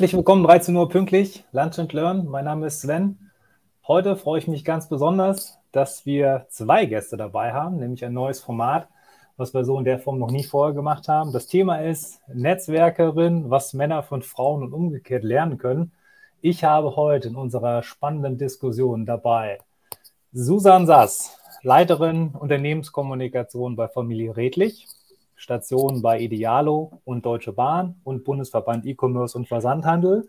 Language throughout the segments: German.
herzlich willkommen, 13 Uhr pünktlich, Lunch and Learn. Mein Name ist Sven. Heute freue ich mich ganz besonders, dass wir zwei Gäste dabei haben, nämlich ein neues Format, was wir so in der Form noch nie vorher gemacht haben. Das Thema ist Netzwerkerin, was Männer von Frauen und umgekehrt lernen können. Ich habe heute in unserer spannenden Diskussion dabei Susan Sass, Leiterin Unternehmenskommunikation bei Familie Redlich. Stationen bei Idealo und Deutsche Bahn und Bundesverband E-Commerce und Versandhandel.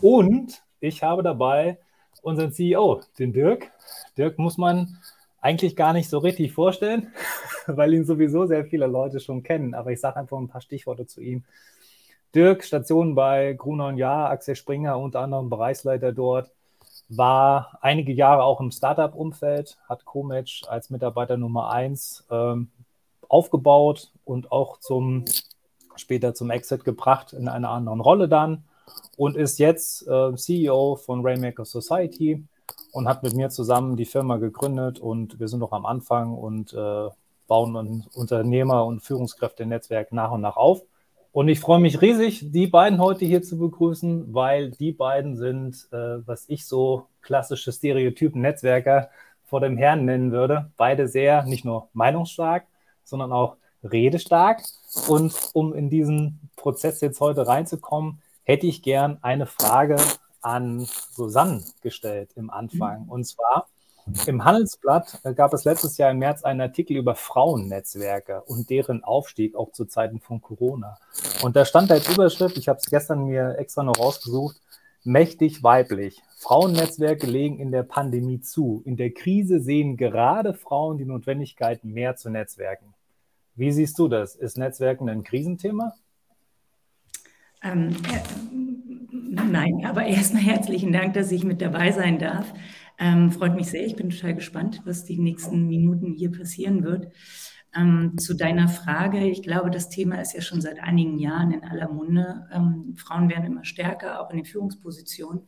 Und ich habe dabei unseren CEO, den Dirk. Dirk muss man eigentlich gar nicht so richtig vorstellen, weil ihn sowieso sehr viele Leute schon kennen. Aber ich sage einfach ein paar Stichworte zu ihm. Dirk, Station bei Gruner und Jahr, Axel Springer, unter anderem Bereichsleiter dort, war einige Jahre auch im Startup-Umfeld, hat Comatch als Mitarbeiter Nummer eins ähm, aufgebaut und auch zum später zum Exit gebracht in einer anderen Rolle dann und ist jetzt äh, CEO von Rainmaker Society und hat mit mir zusammen die Firma gegründet und wir sind noch am Anfang und äh, bauen ein Unternehmer- und Führungskräfte-Netzwerk nach und nach auf. Und ich freue mich riesig, die beiden heute hier zu begrüßen, weil die beiden sind, äh, was ich so klassische Stereotypen Netzwerker vor dem Herrn nennen würde. Beide sehr, nicht nur meinungsstark, sondern auch redestark. Und um in diesen Prozess jetzt heute reinzukommen, hätte ich gern eine Frage an Susanne gestellt im Anfang. Und zwar, im Handelsblatt gab es letztes Jahr im März einen Artikel über Frauennetzwerke und deren Aufstieg auch zu Zeiten von Corona. Und da stand als Überschrift, ich habe es gestern mir extra noch rausgesucht, mächtig weiblich. Frauennetzwerke legen in der Pandemie zu. In der Krise sehen gerade Frauen die Notwendigkeit, mehr zu netzwerken. Wie siehst du das? Ist Netzwerken ein Krisenthema? Ähm, äh, nein, aber erstmal herzlichen Dank, dass ich mit dabei sein darf. Ähm, freut mich sehr. Ich bin total gespannt, was die nächsten Minuten hier passieren wird. Ähm, zu deiner Frage, ich glaube, das Thema ist ja schon seit einigen Jahren in aller Munde. Ähm, Frauen werden immer stärker, auch in den Führungspositionen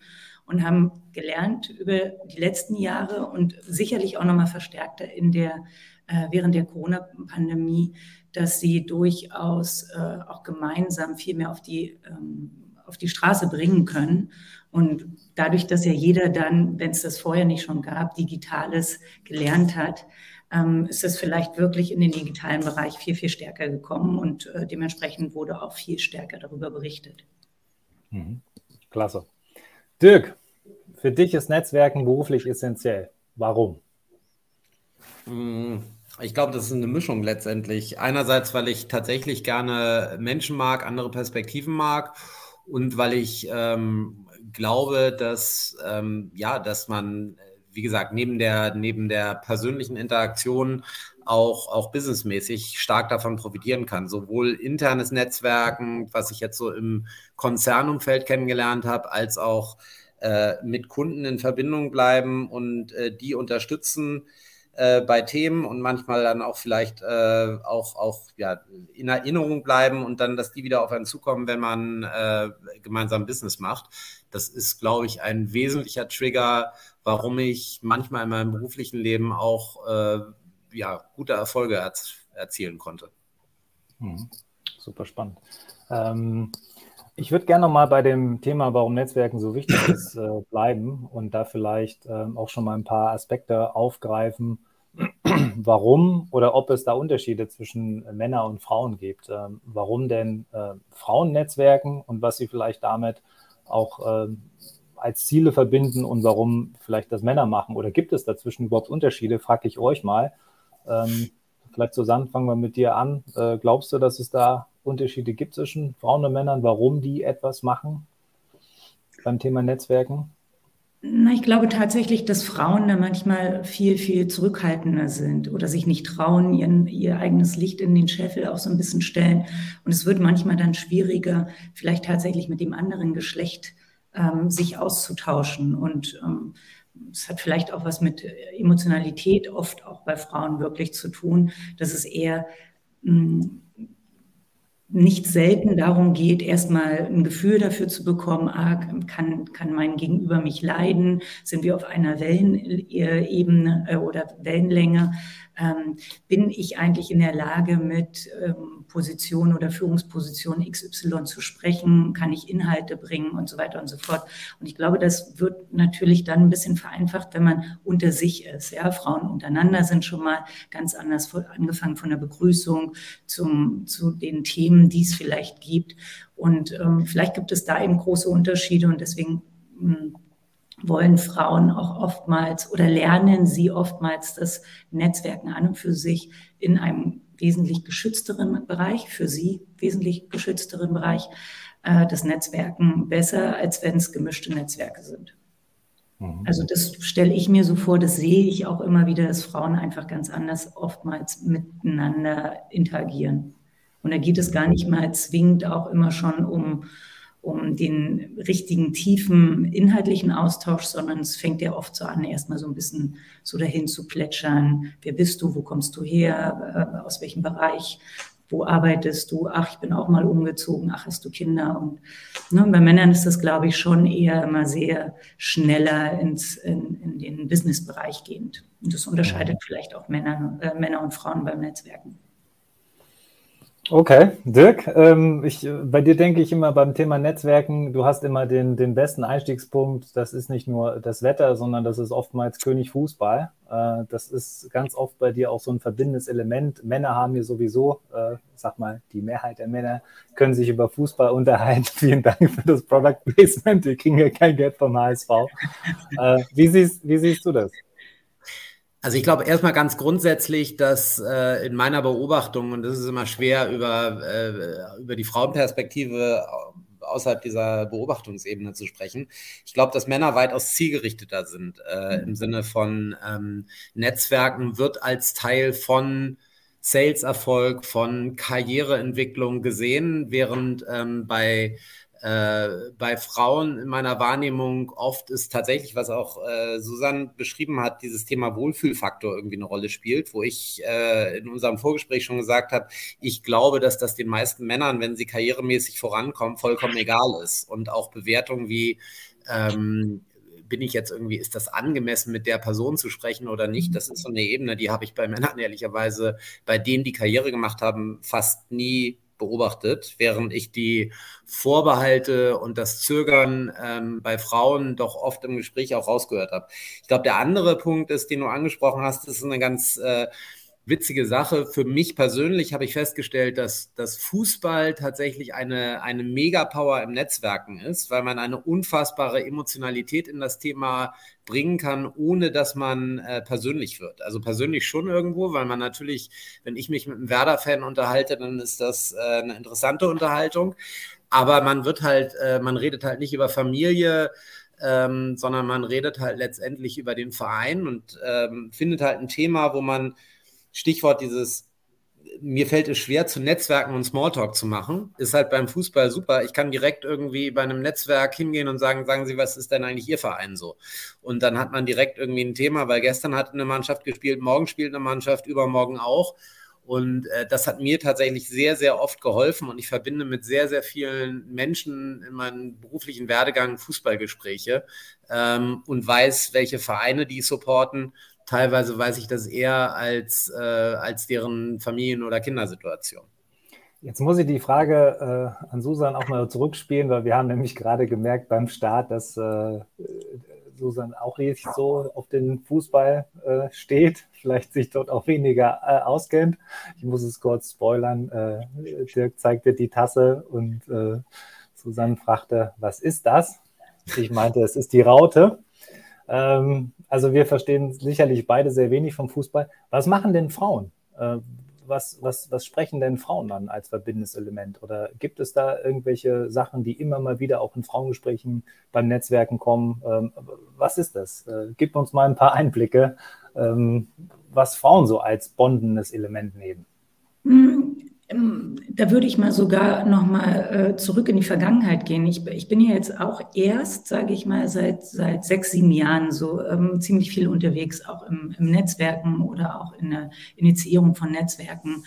und haben gelernt über die letzten Jahre und sicherlich auch nochmal verstärkter in der äh, während der Corona-Pandemie, dass sie durchaus äh, auch gemeinsam viel mehr auf die, ähm, auf die Straße bringen können. Und dadurch, dass ja jeder dann, wenn es das vorher nicht schon gab, Digitales gelernt hat, ähm, ist es vielleicht wirklich in den digitalen Bereich viel, viel stärker gekommen und äh, dementsprechend wurde auch viel stärker darüber berichtet. Mhm. Klasse. Dirk, für dich ist Netzwerken beruflich essentiell. Warum? Hm, ich glaube, das ist eine Mischung letztendlich. Einerseits, weil ich tatsächlich gerne Menschen mag, andere Perspektiven mag und weil ich ähm, glaube, dass, ähm, ja, dass man, wie gesagt, neben der, neben der persönlichen Interaktion auch, auch businessmäßig stark davon profitieren kann. Sowohl internes Netzwerken, was ich jetzt so im Konzernumfeld kennengelernt habe, als auch äh, mit Kunden in Verbindung bleiben und äh, die unterstützen äh, bei Themen und manchmal dann auch vielleicht äh, auch, auch ja, in Erinnerung bleiben und dann, dass die wieder auf einen zukommen, wenn man äh, gemeinsam Business macht. Das ist, glaube ich, ein wesentlicher Trigger, warum ich manchmal in meinem beruflichen Leben auch äh, ja, gute Erfolge erz erzielen konnte. Mhm. Super spannend. Ähm, ich würde gerne noch mal bei dem Thema, warum Netzwerken so wichtig ist, äh, bleiben und da vielleicht äh, auch schon mal ein paar Aspekte aufgreifen, warum oder ob es da Unterschiede zwischen Männern und Frauen gibt. Ähm, warum denn äh, Frauen netzwerken und was sie vielleicht damit auch ähm, als Ziele verbinden und warum vielleicht das Männer machen. Oder gibt es dazwischen überhaupt Unterschiede, frage ich euch mal. Ähm, vielleicht Susanne, fangen wir mit dir an. Äh, glaubst du, dass es da Unterschiede gibt zwischen Frauen und Männern, warum die etwas machen beim Thema Netzwerken? Na, ich glaube tatsächlich, dass Frauen da manchmal viel, viel zurückhaltender sind oder sich nicht trauen, ihren, ihr eigenes Licht in den Scheffel auch so ein bisschen stellen. Und es wird manchmal dann schwieriger, vielleicht tatsächlich mit dem anderen Geschlecht ähm, sich auszutauschen. Und ähm, es hat vielleicht auch was mit Emotionalität oft auch bei Frauen wirklich zu tun, dass es eher hm, nicht selten darum geht, erstmal ein Gefühl dafür zu bekommen, ah, kann, kann mein Gegenüber mich leiden? Sind wir auf einer Wellenebene äh, oder Wellenlänge? Ähm, bin ich eigentlich in der Lage, mit ähm, Position oder Führungsposition XY zu sprechen, kann ich Inhalte bringen und so weiter und so fort. Und ich glaube, das wird natürlich dann ein bisschen vereinfacht, wenn man unter sich ist. Ja, Frauen untereinander sind schon mal ganz anders, angefangen von der Begrüßung zum, zu den Themen, die es vielleicht gibt. Und ähm, vielleicht gibt es da eben große Unterschiede und deswegen mh, hm, wollen Frauen auch oftmals oder lernen sie oftmals das Netzwerken an und für sich in einem wesentlich geschützteren Bereich, für sie wesentlich geschützteren Bereich, äh, das Netzwerken besser, als wenn es gemischte Netzwerke sind. Mhm. Also das stelle ich mir so vor, das sehe ich auch immer wieder, dass Frauen einfach ganz anders oftmals miteinander interagieren. Und da geht es gar nicht mal zwingend auch immer schon um um den richtigen, tiefen, inhaltlichen Austausch, sondern es fängt ja oft so an, erstmal so ein bisschen so dahin zu plätschern. Wer bist du? Wo kommst du her? Äh, aus welchem Bereich? Wo arbeitest du? Ach, ich bin auch mal umgezogen. Ach, hast du Kinder? Und ne, bei Männern ist das, glaube ich, schon eher immer sehr schneller ins, in, in den Businessbereich gehend. Und das unterscheidet vielleicht auch Männer, äh, Männer und Frauen beim Netzwerken. Okay, Dirk, ähm, ich, bei dir denke ich immer beim Thema Netzwerken, du hast immer den, den besten Einstiegspunkt. Das ist nicht nur das Wetter, sondern das ist oftmals König Fußball. Äh, das ist ganz oft bei dir auch so ein verbindendes Element. Männer haben hier sowieso, äh, sag mal, die Mehrheit der Männer können sich über Fußball unterhalten. Vielen Dank für das Product Placement. Wir kriegen ja kein Geld vom HSV. Äh, wie, siehst, wie siehst du das? Also ich glaube erstmal ganz grundsätzlich, dass äh, in meiner Beobachtung, und das ist immer schwer über, äh, über die Frauenperspektive außerhalb dieser Beobachtungsebene zu sprechen. Ich glaube, dass Männer weitaus zielgerichteter sind äh, im Sinne von ähm, Netzwerken, wird als Teil von Sales-Erfolg, von Karriereentwicklung gesehen, während ähm, bei äh, bei Frauen in meiner Wahrnehmung oft ist tatsächlich, was auch äh, Susanne beschrieben hat, dieses Thema Wohlfühlfaktor irgendwie eine Rolle spielt, wo ich äh, in unserem Vorgespräch schon gesagt habe, ich glaube, dass das den meisten Männern, wenn sie karrieremäßig vorankommen, vollkommen egal ist. Und auch Bewertungen wie ähm, bin ich jetzt irgendwie, ist das angemessen, mit der Person zu sprechen oder nicht? Das ist so eine Ebene, die habe ich bei Männern ehrlicherweise, bei denen, die Karriere gemacht haben, fast nie beobachtet, während ich die Vorbehalte und das Zögern ähm, bei Frauen doch oft im Gespräch auch rausgehört habe. Ich glaube, der andere Punkt ist, den du angesprochen hast, ist eine ganz äh, witzige Sache. Für mich persönlich habe ich festgestellt, dass, dass Fußball tatsächlich eine, eine Megapower im Netzwerken ist, weil man eine unfassbare Emotionalität in das Thema bringen kann, ohne dass man äh, persönlich wird. Also persönlich schon irgendwo, weil man natürlich, wenn ich mich mit einem Werder-Fan unterhalte, dann ist das äh, eine interessante Unterhaltung. Aber man wird halt, äh, man redet halt nicht über Familie, ähm, sondern man redet halt letztendlich über den Verein und ähm, findet halt ein Thema, wo man Stichwort dieses, mir fällt es schwer, zu Netzwerken und Smalltalk zu machen, ist halt beim Fußball super. Ich kann direkt irgendwie bei einem Netzwerk hingehen und sagen, sagen Sie, was ist denn eigentlich Ihr Verein so? Und dann hat man direkt irgendwie ein Thema, weil gestern hat eine Mannschaft gespielt, morgen spielt eine Mannschaft, übermorgen auch. Und äh, das hat mir tatsächlich sehr, sehr oft geholfen und ich verbinde mit sehr, sehr vielen Menschen in meinem beruflichen Werdegang Fußballgespräche ähm, und weiß, welche Vereine die supporten Teilweise weiß ich das eher als, äh, als deren Familien- oder Kindersituation. Jetzt muss ich die Frage äh, an Susan auch mal zurückspielen, weil wir haben nämlich gerade gemerkt beim Start, dass äh, Susan auch richtig so auf den Fußball äh, steht, vielleicht sich dort auch weniger äh, auskennt. Ich muss es kurz spoilern. Äh, Dirk zeigte die Tasse und äh, Susan fragte, was ist das? Ich meinte, es ist die Raute. Ähm, also wir verstehen sicherlich beide sehr wenig vom Fußball. Was machen denn Frauen? Äh, was, was, was sprechen denn Frauen dann als verbindendes Element? Oder gibt es da irgendwelche Sachen, die immer mal wieder auch in Frauengesprächen beim Netzwerken kommen? Ähm, was ist das? Äh, gib uns mal ein paar Einblicke, ähm, was Frauen so als bondendes Element nehmen. Hm, ähm, da würde ich mal sogar noch mal äh, zurück in die Vergangenheit gehen. Ich, ich bin ja jetzt auch erst, sage ich mal, seit, seit sechs, sieben Jahren so ähm, ziemlich viel unterwegs, auch im, im Netzwerken oder auch in der Initiierung von Netzwerken.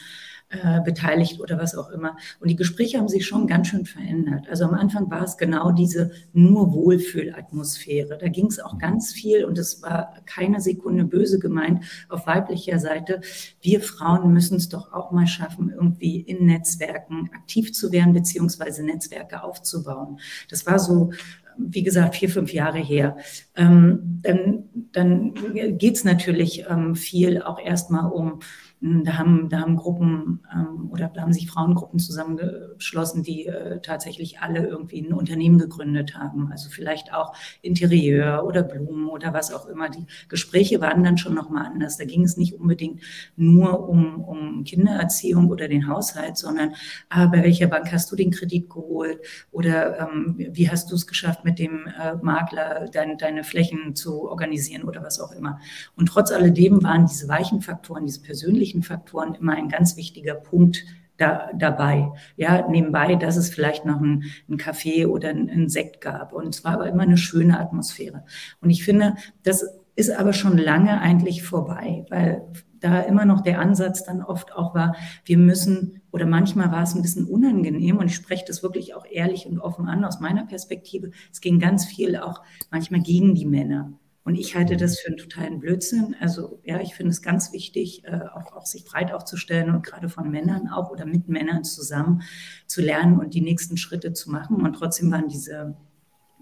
Äh, beteiligt oder was auch immer. Und die Gespräche haben sich schon ganz schön verändert. Also am Anfang war es genau diese nur Wohlfühlatmosphäre. Da ging es auch ganz viel und es war keine Sekunde böse gemeint auf weiblicher Seite. Wir Frauen müssen es doch auch mal schaffen, irgendwie in Netzwerken aktiv zu werden, beziehungsweise Netzwerke aufzubauen. Das war so wie gesagt, vier, fünf Jahre her, ähm, dann, dann geht es natürlich ähm, viel auch erstmal um da haben, da haben Gruppen ähm, oder da haben sich Frauengruppen zusammengeschlossen, die äh, tatsächlich alle irgendwie ein Unternehmen gegründet haben. Also vielleicht auch Interieur oder Blumen oder was auch immer. Die Gespräche waren dann schon nochmal anders. Da ging es nicht unbedingt nur um, um Kindererziehung oder den Haushalt, sondern ah, bei welcher Bank hast du den Kredit geholt oder ähm, wie hast du es geschafft, mit dem äh, Makler dein, deine Flächen zu organisieren oder was auch immer. Und trotz alledem waren diese weichen Faktoren, diese persönlichen persönlichen Faktoren immer ein ganz wichtiger Punkt da, dabei. Ja, nebenbei, dass es vielleicht noch ein, ein Kaffee oder ein, ein Sekt gab. Und es war aber immer eine schöne Atmosphäre. Und ich finde, das ist aber schon lange eigentlich vorbei, weil da immer noch der Ansatz dann oft auch war, wir müssen, oder manchmal war es ein bisschen unangenehm und ich spreche das wirklich auch ehrlich und offen an aus meiner Perspektive. Es ging ganz viel auch manchmal gegen die Männer. Und ich halte das für einen totalen Blödsinn. Also ja, ich finde es ganz wichtig, äh, auch, auch sich breit aufzustellen und gerade von Männern auch oder mit Männern zusammen zu lernen und die nächsten Schritte zu machen. Und trotzdem waren diese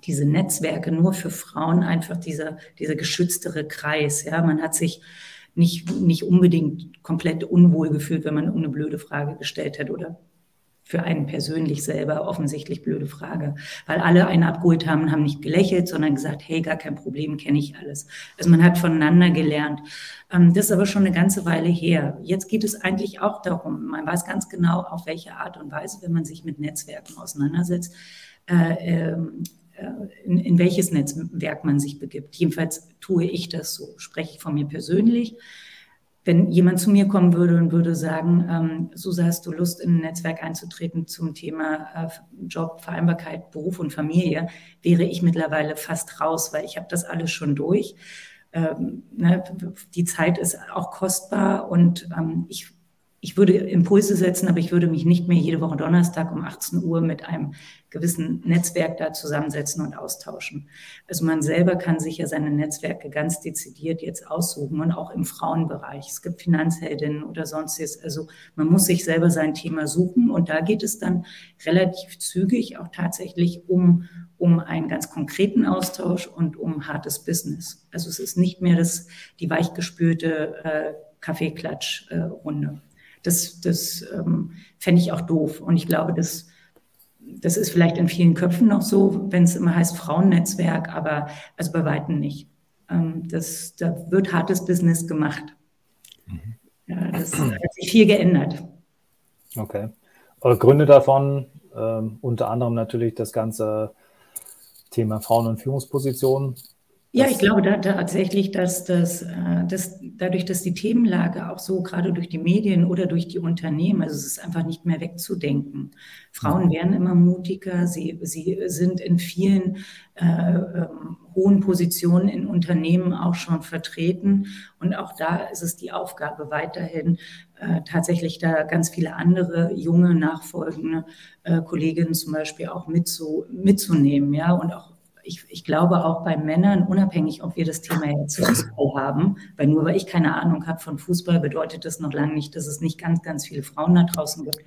diese Netzwerke nur für Frauen einfach dieser, dieser geschütztere Kreis. Ja, man hat sich nicht, nicht unbedingt komplett unwohl gefühlt, wenn man eine blöde Frage gestellt hat oder für einen persönlich selber offensichtlich blöde Frage, weil alle einen abgeholt haben, haben nicht gelächelt, sondern gesagt, hey, gar kein Problem, kenne ich alles. Also man hat voneinander gelernt. Ähm, das ist aber schon eine ganze Weile her. Jetzt geht es eigentlich auch darum, man weiß ganz genau, auf welche Art und Weise, wenn man sich mit Netzwerken auseinandersetzt, äh, ähm, äh, in, in welches Netzwerk man sich begibt. Jedenfalls tue ich das so, spreche ich von mir persönlich wenn jemand zu mir kommen würde und würde sagen, ähm, Susa, hast du Lust, in ein Netzwerk einzutreten zum Thema äh, Job, Vereinbarkeit, Beruf und Familie, wäre ich mittlerweile fast raus, weil ich habe das alles schon durch. Ähm, ne, die Zeit ist auch kostbar und ähm, ich ich würde Impulse setzen, aber ich würde mich nicht mehr jede Woche Donnerstag um 18 Uhr mit einem gewissen Netzwerk da zusammensetzen und austauschen. Also man selber kann sich ja seine Netzwerke ganz dezidiert jetzt aussuchen und auch im Frauenbereich. Es gibt Finanzheldinnen oder sonstiges. Also man muss sich selber sein Thema suchen und da geht es dann relativ zügig auch tatsächlich um, um einen ganz konkreten Austausch und um hartes Business. Also es ist nicht mehr das, die weichgespülte äh, Kaffeeklatsch-Runde. Äh, das, das ähm, fände ich auch doof. Und ich glaube, das, das ist vielleicht in vielen Köpfen noch so, wenn es immer heißt Frauennetzwerk, aber also bei Weitem nicht. Ähm, das, da wird hartes Business gemacht. Mhm. Ja, das hat sich viel geändert. Okay. Eure Gründe davon, ähm, unter anderem natürlich das ganze Thema Frauen- und Führungspositionen, ja, ich glaube da, tatsächlich, dass, das, äh, dass dadurch, dass die Themenlage auch so gerade durch die Medien oder durch die Unternehmen, also es ist einfach nicht mehr wegzudenken. Frauen werden immer mutiger, sie, sie sind in vielen äh, ähm, hohen Positionen in Unternehmen auch schon vertreten. Und auch da ist es die Aufgabe weiterhin, äh, tatsächlich da ganz viele andere junge, nachfolgende äh, Kolleginnen zum Beispiel auch mitzu, mitzunehmen, ja, und auch ich, ich glaube auch bei Männern, unabhängig, ob wir das Thema jetzt Fußball haben, weil nur weil ich keine Ahnung habe von Fußball, bedeutet das noch lange nicht, dass es nicht ganz, ganz viele Frauen da draußen gibt,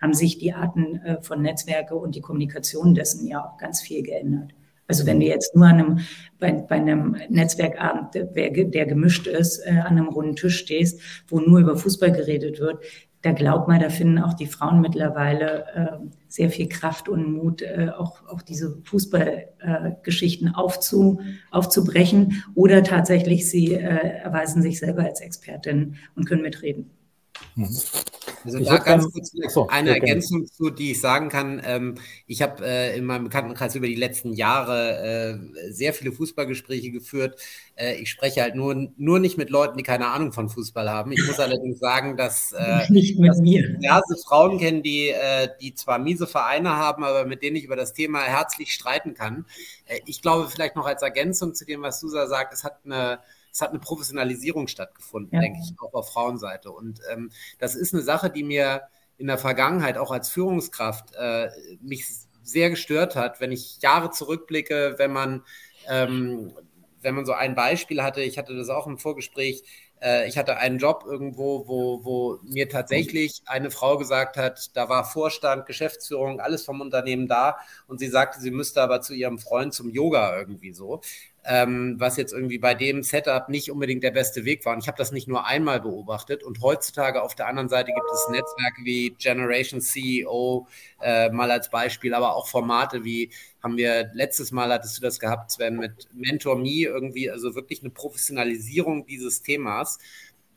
haben sich die Arten äh, von Netzwerke und die Kommunikation dessen ja auch ganz viel geändert. Also wenn du jetzt nur an einem, bei, bei einem Netzwerkabend, der, der gemischt ist, äh, an einem runden Tisch stehst, wo nur über Fußball geredet wird, da glaubt man, da finden auch die Frauen mittlerweile äh, sehr viel Kraft und Mut, äh, auch, auch diese Fußballgeschichten äh, aufzu, aufzubrechen oder tatsächlich sie äh, erweisen sich selber als Expertin und können mitreden. Mhm. Also ich da ganz dann, kurz so, eine okay. Ergänzung zu, die ich sagen kann. Ähm, ich habe äh, in meinem Bekanntenkreis über die letzten Jahre äh, sehr viele Fußballgespräche geführt. Äh, ich spreche halt nur, nur nicht mit Leuten, die keine Ahnung von Fußball haben. Ich muss allerdings sagen, dass, äh, nicht mit dass mir. diverse Frauen kennen, die, äh, die zwar miese Vereine haben, aber mit denen ich über das Thema herzlich streiten kann. Äh, ich glaube vielleicht noch als Ergänzung zu dem, was Susa sagt, es hat eine es hat eine Professionalisierung stattgefunden, ja. denke ich, auch auf Frauenseite. Und ähm, das ist eine Sache, die mir in der Vergangenheit auch als Führungskraft äh, mich sehr gestört hat, wenn ich Jahre zurückblicke, wenn man, ähm, wenn man so ein Beispiel hatte, ich hatte das auch im Vorgespräch, äh, ich hatte einen Job irgendwo, wo, wo mir tatsächlich eine Frau gesagt hat, da war Vorstand, Geschäftsführung, alles vom Unternehmen da und sie sagte, sie müsste aber zu ihrem Freund zum Yoga irgendwie so ähm, was jetzt irgendwie bei dem Setup nicht unbedingt der beste Weg war. Und ich habe das nicht nur einmal beobachtet. Und heutzutage auf der anderen Seite gibt es Netzwerke wie Generation CEO äh, mal als Beispiel, aber auch Formate wie haben wir letztes Mal hattest du das gehabt, Sven, mit Mentor Me irgendwie, also wirklich eine Professionalisierung dieses Themas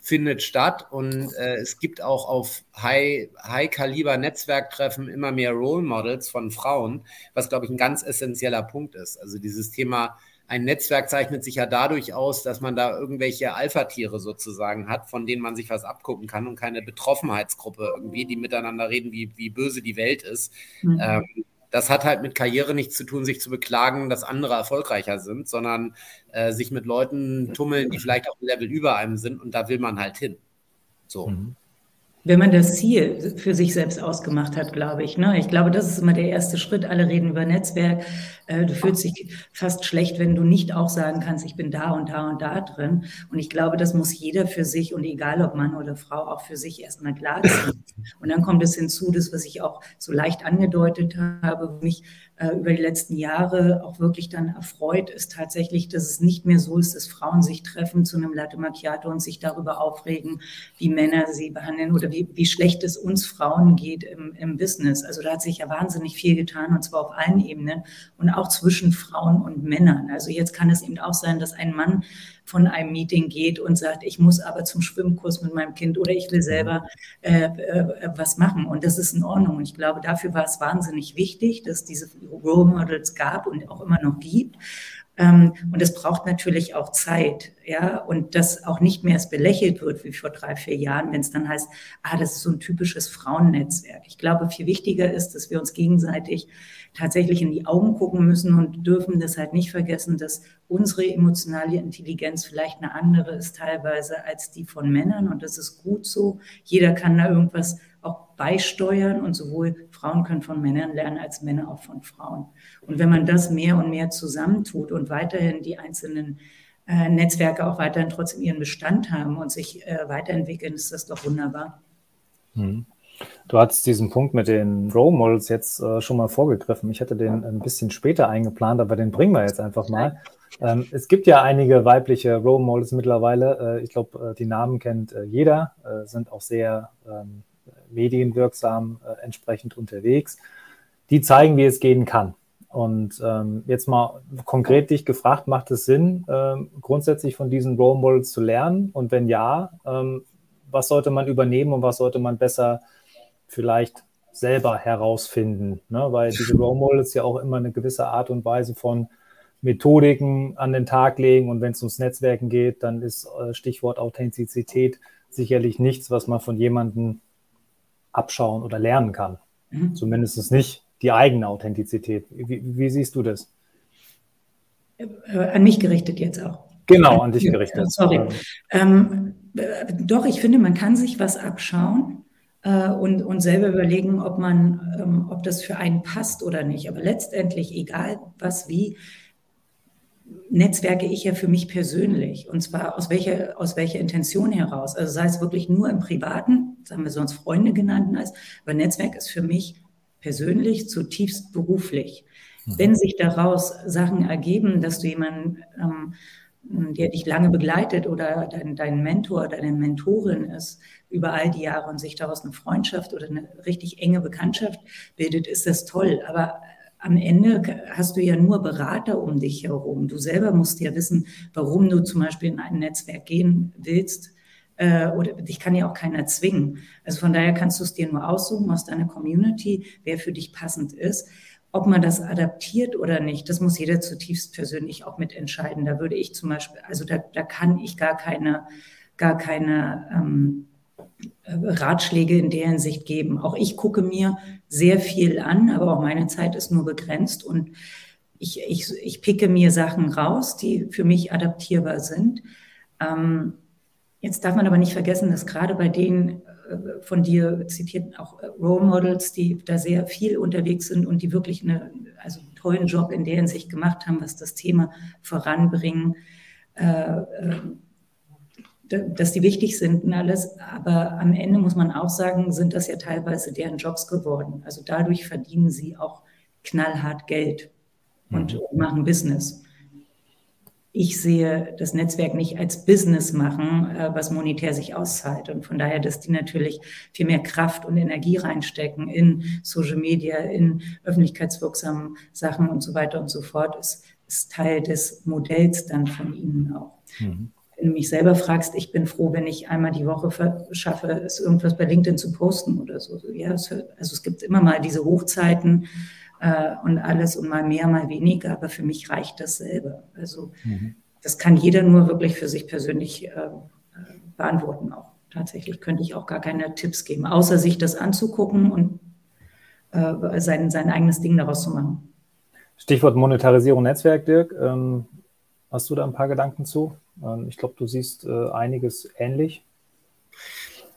findet statt und äh, es gibt auch auf High-Kaliber-Netzwerktreffen High immer mehr Role Models von Frauen, was, glaube ich, ein ganz essentieller Punkt ist. Also dieses Thema ein Netzwerk zeichnet sich ja dadurch aus, dass man da irgendwelche Alpha-Tiere sozusagen hat, von denen man sich was abgucken kann und keine Betroffenheitsgruppe irgendwie, die miteinander reden, wie, wie böse die Welt ist. Mhm. Ähm, das hat halt mit Karriere nichts zu tun, sich zu beklagen, dass andere erfolgreicher sind, sondern äh, sich mit Leuten tummeln, die vielleicht auch ein Level über einem sind und da will man halt hin. So. Mhm wenn man das Ziel für sich selbst ausgemacht hat, glaube ich. Ne? Ich glaube, das ist immer der erste Schritt. Alle reden über Netzwerk. Äh, du fühlst dich fast schlecht, wenn du nicht auch sagen kannst, ich bin da und da und da drin. Und ich glaube, das muss jeder für sich und egal ob Mann oder Frau auch für sich erstmal klar ziehen. Und dann kommt es hinzu, das, was ich auch so leicht angedeutet habe, mich äh, über die letzten Jahre auch wirklich dann erfreut, ist tatsächlich, dass es nicht mehr so ist, dass Frauen sich treffen zu einem Latte Macchiato und sich darüber aufregen, wie Männer sie behandeln oder wie, wie schlecht es uns Frauen geht im, im Business. Also da hat sich ja wahnsinnig viel getan und zwar auf allen Ebenen und auch zwischen Frauen und Männern. Also jetzt kann es eben auch sein, dass ein Mann von einem Meeting geht und sagt, ich muss aber zum Schwimmkurs mit meinem Kind oder ich will selber äh, äh, was machen. Und das ist in Ordnung. Und ich glaube, dafür war es wahnsinnig wichtig, dass diese Role Models gab und auch immer noch gibt. Ähm, und es braucht natürlich auch Zeit, ja, und dass auch nicht mehr es belächelt wird wie vor drei, vier Jahren, wenn es dann heißt, ah, das ist so ein typisches Frauennetzwerk. Ich glaube, viel wichtiger ist, dass wir uns gegenseitig tatsächlich in die Augen gucken müssen und dürfen das halt nicht vergessen, dass unsere emotionale Intelligenz vielleicht eine andere ist teilweise als die von Männern und das ist gut so. Jeder kann da irgendwas auch beisteuern und sowohl Frauen können von Männern lernen als Männer auch von Frauen. Und wenn man das mehr und mehr zusammentut und weiterhin die einzelnen äh, Netzwerke auch weiterhin trotzdem ihren Bestand haben und sich äh, weiterentwickeln, ist das doch wunderbar. Mhm. Du hattest diesen Punkt mit den Role Models jetzt äh, schon mal vorgegriffen. Ich hätte den ein bisschen später eingeplant, aber den bringen wir jetzt einfach mal. Ähm, es gibt ja einige weibliche Role Models mittlerweile. Äh, ich glaube, äh, die Namen kennt äh, jeder, sind auch sehr ähm, medienwirksam äh, entsprechend unterwegs. Die zeigen, wie es gehen kann. Und ähm, jetzt mal konkret dich gefragt, macht es Sinn, ähm, grundsätzlich von diesen Role Models zu lernen? Und wenn ja, ähm, was sollte man übernehmen und was sollte man besser vielleicht selber herausfinden? Ne? Weil diese Role Models ja auch immer eine gewisse Art und Weise von Methodiken an den Tag legen. Und wenn es ums Netzwerken geht, dann ist äh, Stichwort Authentizität sicherlich nichts, was man von jemandem abschauen oder lernen kann. Mhm. Zumindest nicht die eigene Authentizität. Wie, wie siehst du das? Äh, an mich gerichtet jetzt auch. Genau, an dich gerichtet. Sorry. Ähm, äh, doch, ich finde, man kann sich was abschauen äh, und, und selber überlegen, ob man, ähm, ob das für einen passt oder nicht. Aber letztendlich, egal was wie, netzwerke ich ja für mich persönlich. Und zwar aus welcher, aus welcher Intention heraus. Also sei es wirklich nur im Privaten, das haben wir sonst Freunde genannt, als, aber Netzwerk ist für mich persönlich zutiefst beruflich. Mhm. Wenn sich daraus Sachen ergeben, dass du jemanden, ähm, der dich lange begleitet oder dein, dein Mentor, deine Mentorin ist, über all die Jahre und sich daraus eine Freundschaft oder eine richtig enge Bekanntschaft bildet, ist das toll. Aber am Ende hast du ja nur Berater um dich herum. Du selber musst ja wissen, warum du zum Beispiel in ein Netzwerk gehen willst. Äh, oder dich kann ja auch keiner zwingen. Also von daher kannst du es dir nur aussuchen aus deiner Community, wer für dich passend ist. Ob man das adaptiert oder nicht, das muss jeder zutiefst persönlich auch mitentscheiden. Da würde ich zum Beispiel, also da, da kann ich gar keine, gar keine ähm, Ratschläge in der Hinsicht geben. Auch ich gucke mir sehr viel an, aber auch meine Zeit ist nur begrenzt und ich, ich, ich picke mir Sachen raus, die für mich adaptierbar sind. Ähm, jetzt darf man aber nicht vergessen, dass gerade bei den äh, von dir zitierten auch äh, Role Models, die da sehr viel unterwegs sind und die wirklich eine, also einen tollen Job in der Hinsicht gemacht haben, was das Thema voranbringen, äh, äh dass die wichtig sind und alles. Aber am Ende muss man auch sagen, sind das ja teilweise deren Jobs geworden. Also dadurch verdienen sie auch knallhart Geld und mhm. machen Business. Ich sehe das Netzwerk nicht als Business machen, äh, was monetär sich auszahlt. Und von daher, dass die natürlich viel mehr Kraft und Energie reinstecken in Social Media, in öffentlichkeitswirksamen Sachen und so weiter und so fort, ist, ist Teil des Modells dann von ihnen auch. Mhm wenn du mich selber fragst, ich bin froh, wenn ich einmal die Woche schaffe, es irgendwas bei LinkedIn zu posten oder so. Ja, es, also es gibt immer mal diese Hochzeiten äh, und alles und mal mehr, mal weniger, aber für mich reicht das selber. Also mhm. das kann jeder nur wirklich für sich persönlich äh, äh, beantworten auch. Tatsächlich könnte ich auch gar keine Tipps geben, außer sich das anzugucken und äh, sein, sein eigenes Ding daraus zu machen. Stichwort Monetarisierung Netzwerk, Dirk. Ähm, hast du da ein paar Gedanken zu? Ähm, ich glaube, du siehst äh, einiges ähnlich.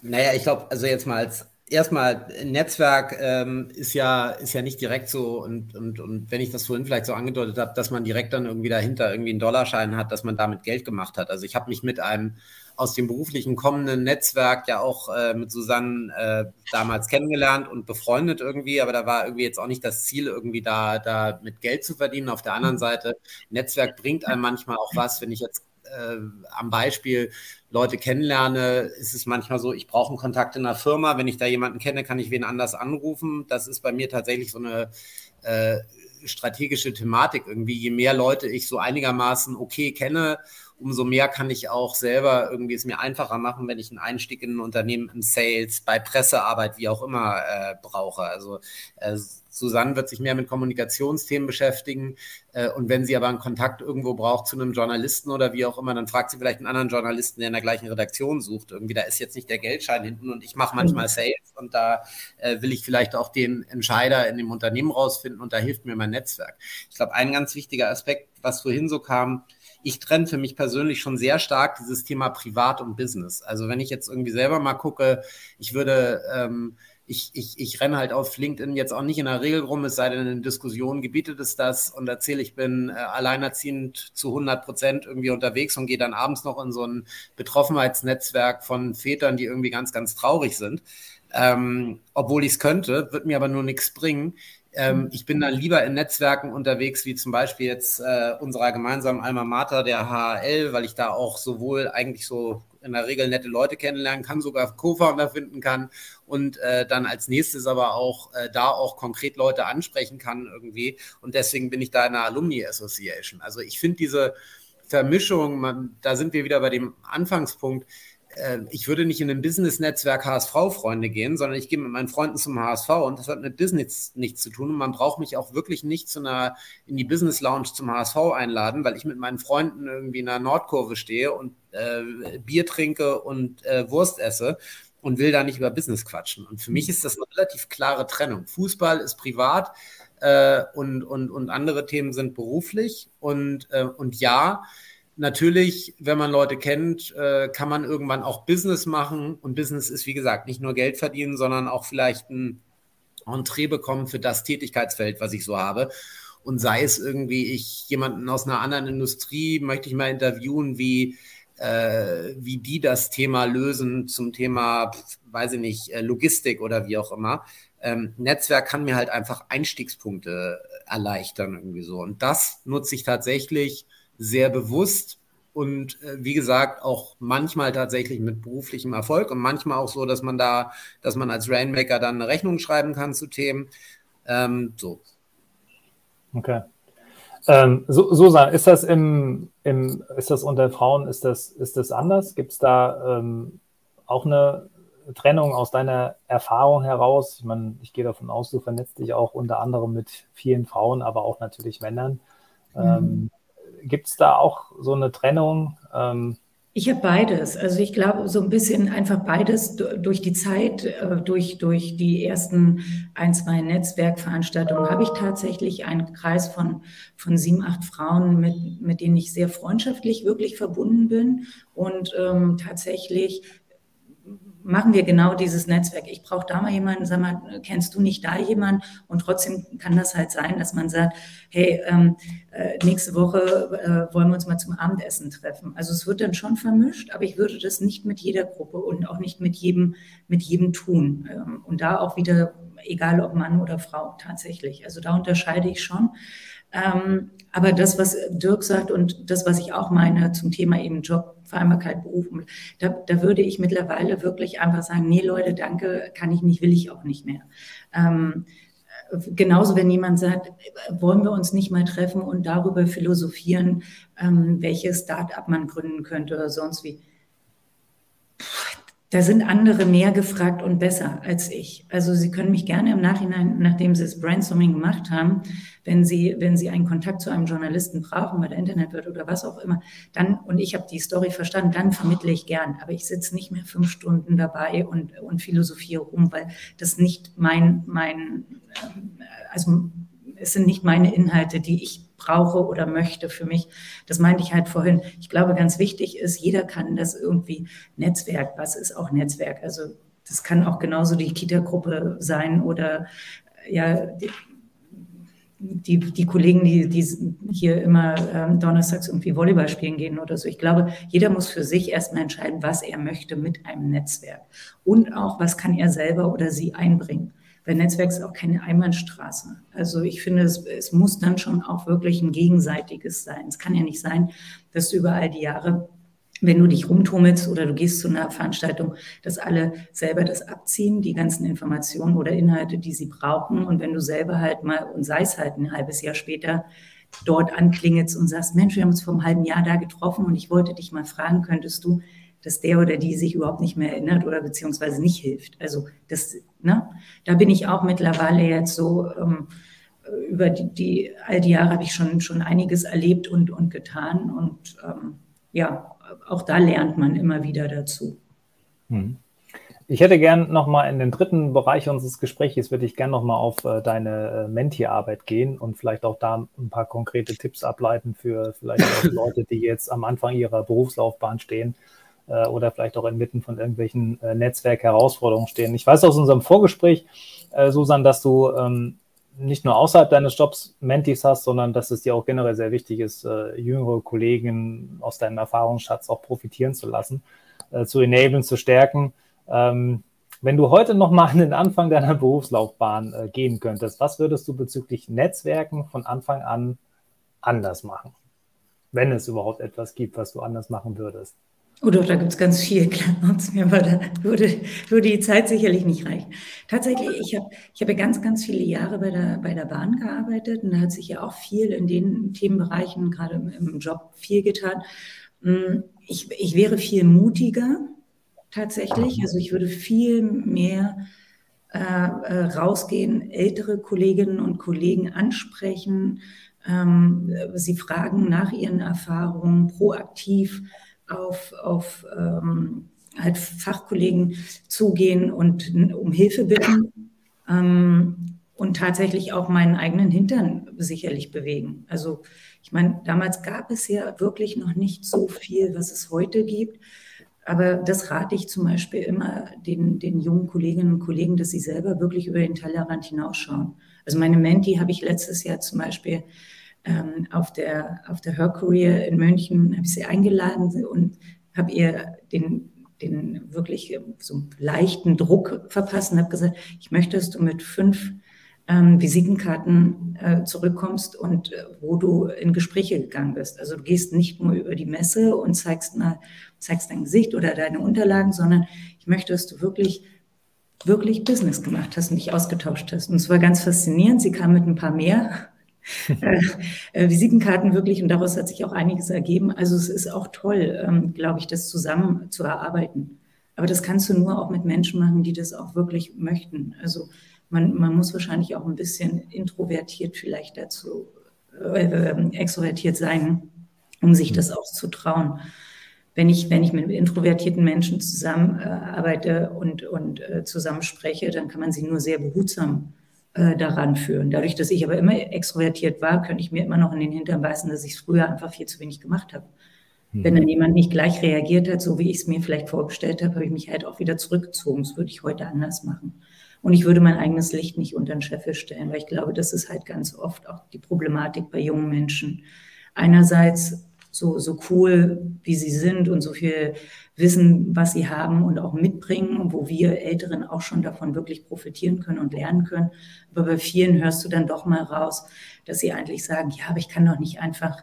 Naja, ich glaube, also jetzt mal als erstmal, Netzwerk ähm, ist, ja, ist ja nicht direkt so und, und, und wenn ich das vorhin vielleicht so angedeutet habe, dass man direkt dann irgendwie dahinter irgendwie einen Dollarschein hat, dass man damit Geld gemacht hat. Also ich habe mich mit einem aus dem beruflichen kommenden Netzwerk ja auch äh, mit Susanne äh, damals kennengelernt und befreundet irgendwie, aber da war irgendwie jetzt auch nicht das Ziel, irgendwie da, da mit Geld zu verdienen. Auf der anderen Seite, Netzwerk bringt einem manchmal auch was, wenn ich jetzt äh, am Beispiel Leute kennenlerne, ist es manchmal so, ich brauche einen Kontakt in einer Firma. Wenn ich da jemanden kenne, kann ich wen anders anrufen. Das ist bei mir tatsächlich so eine äh, strategische Thematik irgendwie. Je mehr Leute ich so einigermaßen okay kenne, umso mehr kann ich auch selber irgendwie es mir einfacher machen, wenn ich einen Einstieg in ein Unternehmen im Sales, bei Pressearbeit, wie auch immer äh, brauche. Also äh, Susanne wird sich mehr mit Kommunikationsthemen beschäftigen. Äh, und wenn sie aber einen Kontakt irgendwo braucht zu einem Journalisten oder wie auch immer, dann fragt sie vielleicht einen anderen Journalisten, der in der gleichen Redaktion sucht. Irgendwie, da ist jetzt nicht der Geldschein hinten und ich mache manchmal mhm. Sales und da äh, will ich vielleicht auch den Entscheider in dem Unternehmen rausfinden und da hilft mir mein Netzwerk. Ich glaube, ein ganz wichtiger Aspekt, was vorhin so kam, ich trenne für mich persönlich schon sehr stark dieses Thema Privat und Business. Also wenn ich jetzt irgendwie selber mal gucke, ich würde, ähm, ich, ich, ich renne halt auf LinkedIn jetzt auch nicht in der Regel rum, es sei denn in Diskussionen gebietet es das und erzähle, ich bin äh, alleinerziehend zu 100 Prozent irgendwie unterwegs und gehe dann abends noch in so ein Betroffenheitsnetzwerk von Vätern, die irgendwie ganz, ganz traurig sind. Ähm, obwohl ich es könnte, wird mir aber nur nichts bringen. Ähm, ich bin dann lieber in Netzwerken unterwegs, wie zum Beispiel jetzt äh, unserer gemeinsamen Alma Mater, der HL, weil ich da auch sowohl eigentlich so in der Regel nette Leute kennenlernen kann, sogar Co-Founder finden kann und äh, dann als nächstes aber auch äh, da auch konkret Leute ansprechen kann irgendwie. Und deswegen bin ich da in der Alumni Association. Also ich finde diese Vermischung, man, da sind wir wieder bei dem Anfangspunkt, ich würde nicht in ein Business-Netzwerk HSV-Freunde gehen, sondern ich gehe mit meinen Freunden zum HSV und das hat mit Business nichts zu tun. Und man braucht mich auch wirklich nicht zu einer, in die Business Lounge zum HSV einladen, weil ich mit meinen Freunden irgendwie in der Nordkurve stehe und äh, Bier trinke und äh, Wurst esse und will da nicht über Business quatschen. Und für mich ist das eine relativ klare Trennung. Fußball ist privat äh, und, und, und andere Themen sind beruflich. Und, äh, und ja, Natürlich, wenn man Leute kennt, äh, kann man irgendwann auch Business machen. Und Business ist, wie gesagt, nicht nur Geld verdienen, sondern auch vielleicht ein Entree bekommen für das Tätigkeitsfeld, was ich so habe. Und sei es irgendwie, ich jemanden aus einer anderen Industrie möchte ich mal interviewen, wie, äh, wie die das Thema lösen zum Thema, weiß ich nicht, äh, Logistik oder wie auch immer. Ähm, Netzwerk kann mir halt einfach Einstiegspunkte erleichtern irgendwie so. Und das nutze ich tatsächlich sehr bewusst und äh, wie gesagt auch manchmal tatsächlich mit beruflichem Erfolg und manchmal auch so, dass man da, dass man als Rainmaker dann eine Rechnung schreiben kann zu Themen. Ähm, so. Okay. Ähm, Susan, ist das im, im, ist das unter Frauen, ist das, ist das anders? Gibt es da ähm, auch eine Trennung aus deiner Erfahrung heraus? Ich meine, ich gehe davon aus, du vernetzt dich auch unter anderem mit vielen Frauen, aber auch natürlich Männern. Mhm. Ähm, Gibt es da auch so eine Trennung? Ähm, Ich habe beides. Also ich glaube, so ein bisschen einfach beides durch die Zeit, äh, durch, durch die ersten ein, zwei Netzwerkveranstaltungen habe ich tatsächlich einen Kreis von, von sieben, acht Frauen, mit, mit denen ich sehr freundschaftlich wirklich verbunden bin und ähm, tatsächlich machen wir genau dieses Netzwerk. Ich brauche da mal jemanden, sag mal, kennst du nicht da jemanden? Und trotzdem kann das halt sein, dass man sagt, hey, ähm, äh, nächste Woche äh, wollen wir uns mal zum Abendessen treffen. Also es wird dann schon vermischt, aber ich würde das nicht mit jeder Gruppe und auch nicht mit jedem, mit jedem tun. Ähm, und da auch wieder, egal ob Mann oder Frau tatsächlich. Also da unterscheide ich schon. Ähm, aber das, was Dirk sagt und das, was ich auch meine zum Thema eben Job, Vereinbarkeit, Beruf, da, da würde ich mittlerweile wirklich einfach sagen, nee Leute, danke, kann ich nicht, will ich auch nicht mehr. Ähm, genauso, wenn jemand sagt, wollen wir uns nicht mal treffen und darüber philosophieren, ähm, welches Start-up man gründen könnte oder sonst wie da sind andere mehr gefragt und besser als ich. Also Sie können mich gerne im Nachhinein, nachdem Sie das Brainstorming gemacht haben, wenn Sie, wenn Sie einen Kontakt zu einem Journalisten brauchen, bei der Internet wird oder was auch immer, dann, und ich habe die Story verstanden, dann vermittle ich gern. Aber ich sitze nicht mehr fünf Stunden dabei und, und philosophiere rum, weil das nicht mein, mein, also es sind nicht meine Inhalte, die ich brauche oder möchte für mich. Das meinte ich halt vorhin. Ich glaube, ganz wichtig ist, jeder kann das irgendwie Netzwerk. Was ist auch Netzwerk? Also das kann auch genauso die Kita-Gruppe sein oder ja, die, die, die Kollegen, die, die hier immer ähm, donnerstags irgendwie Volleyball spielen gehen oder so. Ich glaube, jeder muss für sich erstmal entscheiden, was er möchte mit einem Netzwerk und auch, was kann er selber oder sie einbringen. Weil Netzwerk ist auch keine Einbahnstraße. Also ich finde, es, es muss dann schon auch wirklich ein gegenseitiges sein. Es kann ja nicht sein, dass du über all die Jahre wenn du dich rumtummelst oder du gehst zu einer Veranstaltung, dass alle selber das abziehen, die ganzen Informationen oder Inhalte, die sie brauchen. Und wenn du selber halt mal, und sei es halt ein halbes Jahr später, dort anklingelst und sagst, Mensch, wir haben uns vor einem halben Jahr da getroffen und ich wollte dich mal fragen, könntest du dass der oder die sich überhaupt nicht mehr erinnert oder beziehungsweise nicht hilft. Also das, ne, da bin ich auch mittlerweile jetzt so, ähm, über die, die, all die Jahre habe ich schon, schon einiges erlebt und, und getan und ähm, ja, auch da lernt man immer wieder dazu. Hm. Ich hätte gern nochmal in den dritten Bereich unseres Gesprächs, würde ich gern nochmal auf äh, deine äh, Mentier-Arbeit gehen und vielleicht auch da ein paar konkrete Tipps ableiten für vielleicht auch Leute, die jetzt am Anfang ihrer Berufslaufbahn stehen äh, oder vielleicht auch inmitten von irgendwelchen äh, Netzwerkherausforderungen stehen. Ich weiß aus unserem Vorgespräch, äh, Susan, dass du ähm, nicht nur außerhalb deines Jobs Mentis hast, sondern dass es dir auch generell sehr wichtig ist, äh, jüngere Kollegen aus deinem Erfahrungsschatz auch profitieren zu lassen, äh, zu enablen, zu stärken. Ähm, wenn du heute nochmal an den Anfang deiner Berufslaufbahn äh, gehen könntest, was würdest du bezüglich Netzwerken von Anfang an anders machen? Wenn es überhaupt etwas gibt, was du anders machen würdest. Oh doch, da gibt es ganz viel, klar, mir, aber da würde, würde die Zeit sicherlich nicht reichen. Tatsächlich, ich habe ich hab ganz, ganz viele Jahre bei der, bei der Bahn gearbeitet und da hat sich ja auch viel in den Themenbereichen, gerade im, im Job, viel getan. Hm, ich, ich wäre viel mutiger tatsächlich, also ich würde viel mehr äh, äh, rausgehen, ältere Kolleginnen und Kollegen ansprechen, ähm, sie fragen nach ihren Erfahrungen, proaktiv auf, auf ähm, halt Fachkollegen zugehen und um Hilfe bitten ähm, und tatsächlich auch meinen eigenen Hintern sicherlich bewegen. Also ich meine, damals gab es ja wirklich noch nicht so viel, was es heute gibt. Aber das rate ich zum Beispiel immer den, den jungen Kolleginnen und Kollegen, dass sie selber wirklich über den Tellerrand hinausschauen. Also meine Menti habe ich letztes Jahr zum Beispiel ähm, auf der, auf der Her Career in München, habe ich sie eingeladen und habe ihr den, den wirklich so leichten Druck verpasst und habe gesagt, ich möchte, dass du mit fünf ähm, Visitenkarten äh, zurückkommst und äh, wo du in Gespräche gegangen bist. Also du gehst nicht nur über die Messe und zeigst, mal, zeigst dein Gesicht oder deine Unterlagen, sondern ich möchte, dass du wirklich wirklich Business gemacht hast und dich ausgetauscht hast. Und es war ganz faszinierend. Sie kam mit ein paar mehr äh, äh, Visitenkarten wirklich und daraus hat sich auch einiges ergeben. Also es ist auch toll, ähm, glaube ich, das zusammen zu erarbeiten. Aber das kannst du nur auch mit Menschen machen, die das auch wirklich möchten. Also man, man muss wahrscheinlich auch ein bisschen introvertiert vielleicht dazu, äh, äh extrovertiert sein, um sich das auch zu trauen. wenn ich, wenn ich mit introvertierten Menschen zusammenarbeite und, und äh, zusammenspreche, dann kann man sie nur sehr behutsam äh, daran führen. Dadurch, dass ich aber immer extrovertiert war, könnte ich mir immer noch in den Hintern beißen, dass ich es früher einfach viel zu wenig gemacht habe. Mhm. Wenn dann jemand nicht gleich reagiert hat, so wie ich es mir vielleicht vorgestellt habe, habe ich mich halt auch wieder zurückgezogen. Das würde ich heute anders machen. Und ich würde mein eigenes Licht nicht unter den Scheffel stellen, weil ich glaube, das ist halt ganz oft auch die Problematik bei jungen Menschen. Einerseits so, so cool, wie sie sind und so viel wissen, was sie haben und auch mitbringen, wo wir Älteren auch schon davon wirklich profitieren können und lernen können. Aber bei vielen hörst du dann doch mal raus, dass sie eigentlich sagen, ja, aber ich kann doch nicht einfach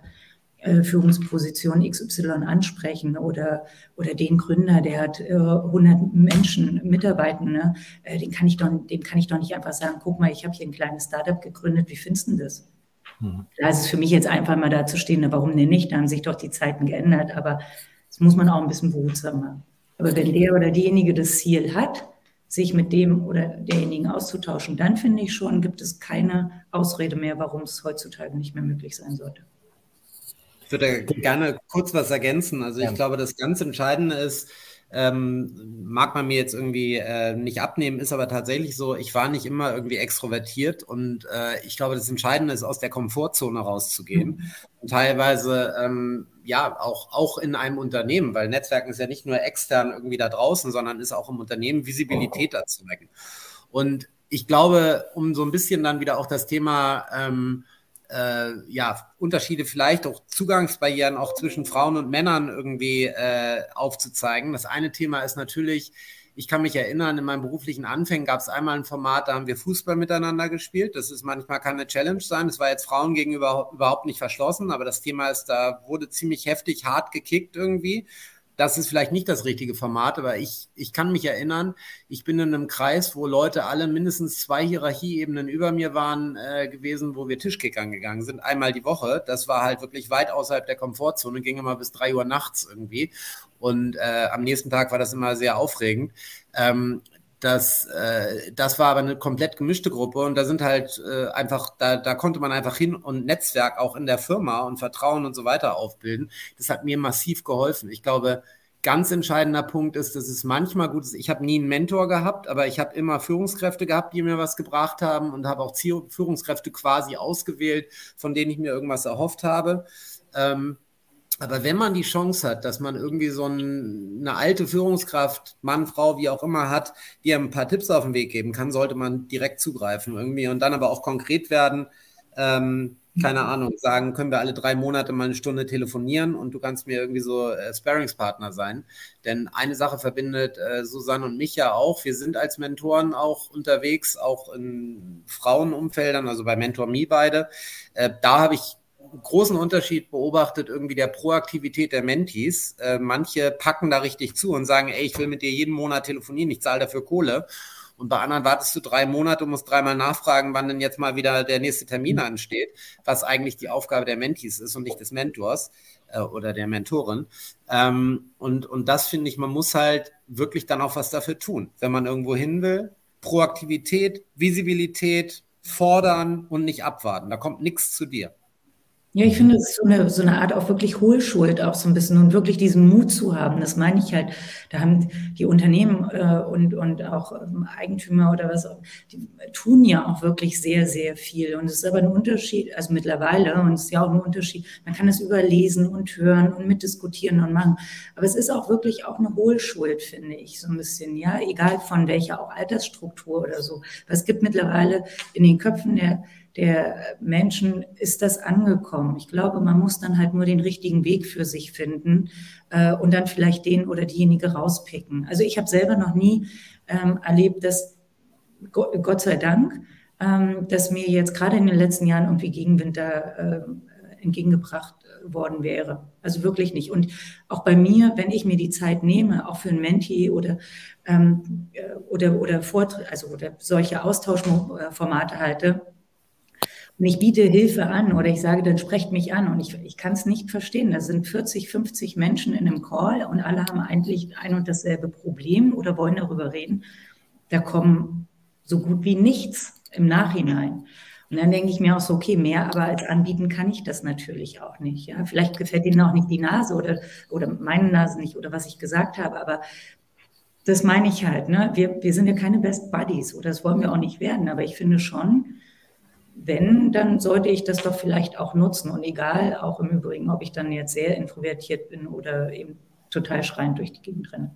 äh, Führungsposition XY ansprechen oder, oder den Gründer, der hat äh, 100 Menschen, Mitarbeitende, äh, den kann ich doch, dem kann ich doch nicht einfach sagen, guck mal, ich habe hier ein kleines Startup gegründet, wie findest du das? Mhm. Da ist es für mich jetzt einfach mal da zu stehen, warum denn nicht? Da haben sich doch die Zeiten geändert, aber das muss man auch ein bisschen behutsam machen. Aber wenn der oder diejenige das Ziel hat, sich mit dem oder derjenigen auszutauschen, dann finde ich schon, gibt es keine Ausrede mehr, warum es heutzutage nicht mehr möglich sein sollte. Ich würde gerne kurz was ergänzen. Also ich ja. glaube, das ganz Entscheidende ist, ähm, mag man mir jetzt irgendwie äh, nicht abnehmen, ist aber tatsächlich so, ich war nicht immer irgendwie extrovertiert und äh, ich glaube, das Entscheidende ist, aus der Komfortzone rauszugehen. Mhm. Und teilweise, ähm, ja, auch, auch in einem Unternehmen, weil Netzwerken ist ja nicht nur extern irgendwie da draußen, sondern ist auch im Unternehmen Visibilität oh. dazu wecken. Und ich glaube, um so ein bisschen dann wieder auch das Thema ähm, äh, ja, Unterschiede vielleicht auch Zugangsbarrieren auch zwischen Frauen und Männern irgendwie äh, aufzuzeigen. Das eine Thema ist natürlich, ich kann mich erinnern, in meinen beruflichen Anfängen gab es einmal ein Format, da haben wir Fußball miteinander gespielt. Das ist manchmal kann eine Challenge sein. Das war jetzt Frauen gegenüber überhaupt nicht verschlossen, aber das Thema ist, da wurde ziemlich heftig hart gekickt irgendwie das ist vielleicht nicht das richtige Format, aber ich, ich kann mich erinnern, ich bin in einem Kreis, wo Leute alle mindestens zwei Hierarchieebenen über mir waren äh, gewesen, wo wir Tischkickern gegangen sind, einmal die Woche. Das war halt wirklich weit außerhalb der Komfortzone, ging immer bis drei Uhr nachts irgendwie. Und äh, am nächsten Tag war das immer sehr aufregend. Ähm, das, äh, das war aber eine komplett gemischte Gruppe und da sind halt äh, einfach, da, da konnte man einfach hin und Netzwerk auch in der Firma und Vertrauen und so weiter aufbilden. Das hat mir massiv geholfen. Ich glaube, ganz entscheidender Punkt ist, dass es manchmal gut ist. Ich habe nie einen Mentor gehabt, aber ich habe immer Führungskräfte gehabt, die mir was gebracht haben und habe auch Führungskräfte quasi ausgewählt, von denen ich mir irgendwas erhofft habe. Ähm, aber wenn man die Chance hat, dass man irgendwie so ein, eine alte Führungskraft, Mann, Frau, wie auch immer hat, die einem ein paar Tipps auf den Weg geben kann, sollte man direkt zugreifen irgendwie und dann aber auch konkret werden. Ähm, keine Ahnung, sagen, können wir alle drei Monate mal eine Stunde telefonieren und du kannst mir irgendwie so äh, Sparingspartner sein. Denn eine Sache verbindet äh, Susanne und mich ja auch. Wir sind als Mentoren auch unterwegs, auch in Frauenumfeldern, also bei Mentor Me beide. Äh, da habe ich großen Unterschied beobachtet, irgendwie der Proaktivität der Mentees. Äh, manche packen da richtig zu und sagen, ey, ich will mit dir jeden Monat telefonieren, ich zahle dafür Kohle. Und bei anderen wartest du drei Monate und musst dreimal nachfragen, wann denn jetzt mal wieder der nächste Termin mhm. ansteht, was eigentlich die Aufgabe der Mentees ist und nicht des Mentors äh, oder der Mentorin. Ähm, und, und das finde ich, man muss halt wirklich dann auch was dafür tun, wenn man irgendwo hin will. Proaktivität, Visibilität, fordern und nicht abwarten. Da kommt nichts zu dir. Ja, ich finde, es ist so eine, so eine Art auch wirklich Hohlschuld auch so ein bisschen und wirklich diesen Mut zu haben. Das meine ich halt. Da haben die Unternehmen äh, und, und auch ähm, Eigentümer oder was, die tun ja auch wirklich sehr, sehr viel. Und es ist aber ein Unterschied, also mittlerweile, und es ist ja auch ein Unterschied, man kann es überlesen und hören und mitdiskutieren und machen. Aber es ist auch wirklich auch eine Hohlschuld, finde ich, so ein bisschen, ja, egal von welcher auch Altersstruktur oder so. Es gibt mittlerweile in den Köpfen der der Menschen ist das angekommen. Ich glaube, man muss dann halt nur den richtigen Weg für sich finden äh, und dann vielleicht den oder diejenige rauspicken. Also ich habe selber noch nie ähm, erlebt, dass Gott sei Dank, ähm, dass mir jetzt gerade in den letzten Jahren irgendwie Gegenwind da äh, entgegengebracht worden wäre. Also wirklich nicht. Und auch bei mir, wenn ich mir die Zeit nehme, auch für ein Menti oder ähm, äh, oder oder Vorträge, also oder solche Austauschformate halte, und ich biete Hilfe an oder ich sage, dann sprecht mich an und ich, ich kann es nicht verstehen. Da sind 40, 50 Menschen in einem Call und alle haben eigentlich ein und dasselbe Problem oder wollen darüber reden. Da kommen so gut wie nichts im Nachhinein. Und dann denke ich mir auch so, okay, mehr, aber als anbieten kann ich das natürlich auch nicht. Ja? Vielleicht gefällt Ihnen auch nicht die Nase oder, oder meine Nase nicht oder was ich gesagt habe, aber das meine ich halt. Ne? Wir, wir sind ja keine Best Buddies oder das wollen wir auch nicht werden, aber ich finde schon, wenn, dann sollte ich das doch vielleicht auch nutzen. Und egal, auch im Übrigen, ob ich dann jetzt sehr introvertiert bin oder eben total schreiend durch die Gegend renne.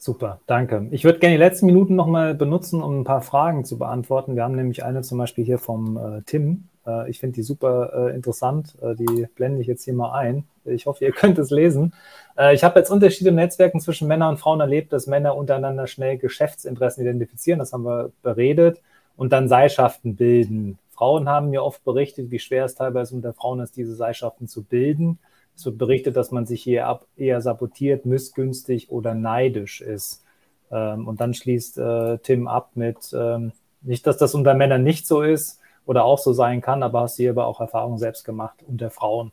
Super, danke. Ich würde gerne die letzten Minuten nochmal benutzen, um ein paar Fragen zu beantworten. Wir haben nämlich eine zum Beispiel hier vom äh, Tim. Äh, ich finde die super äh, interessant. Äh, die blende ich jetzt hier mal ein. Ich hoffe, ihr könnt es lesen. Äh, ich habe jetzt Unterschiede im Netzwerken zwischen Männern und Frauen erlebt, dass Männer untereinander schnell Geschäftsinteressen identifizieren. Das haben wir beredet. Und dann Seilschaften bilden. Frauen haben mir oft berichtet, wie schwer es teilweise unter Frauen ist, diese Seilschaften zu bilden. Es wird berichtet, dass man sich hier eher sabotiert, missgünstig oder neidisch ist. Ähm, und dann schließt äh, Tim ab mit, ähm, nicht, dass das unter Männern nicht so ist oder auch so sein kann, aber hast hier aber auch Erfahrungen selbst gemacht unter Frauen?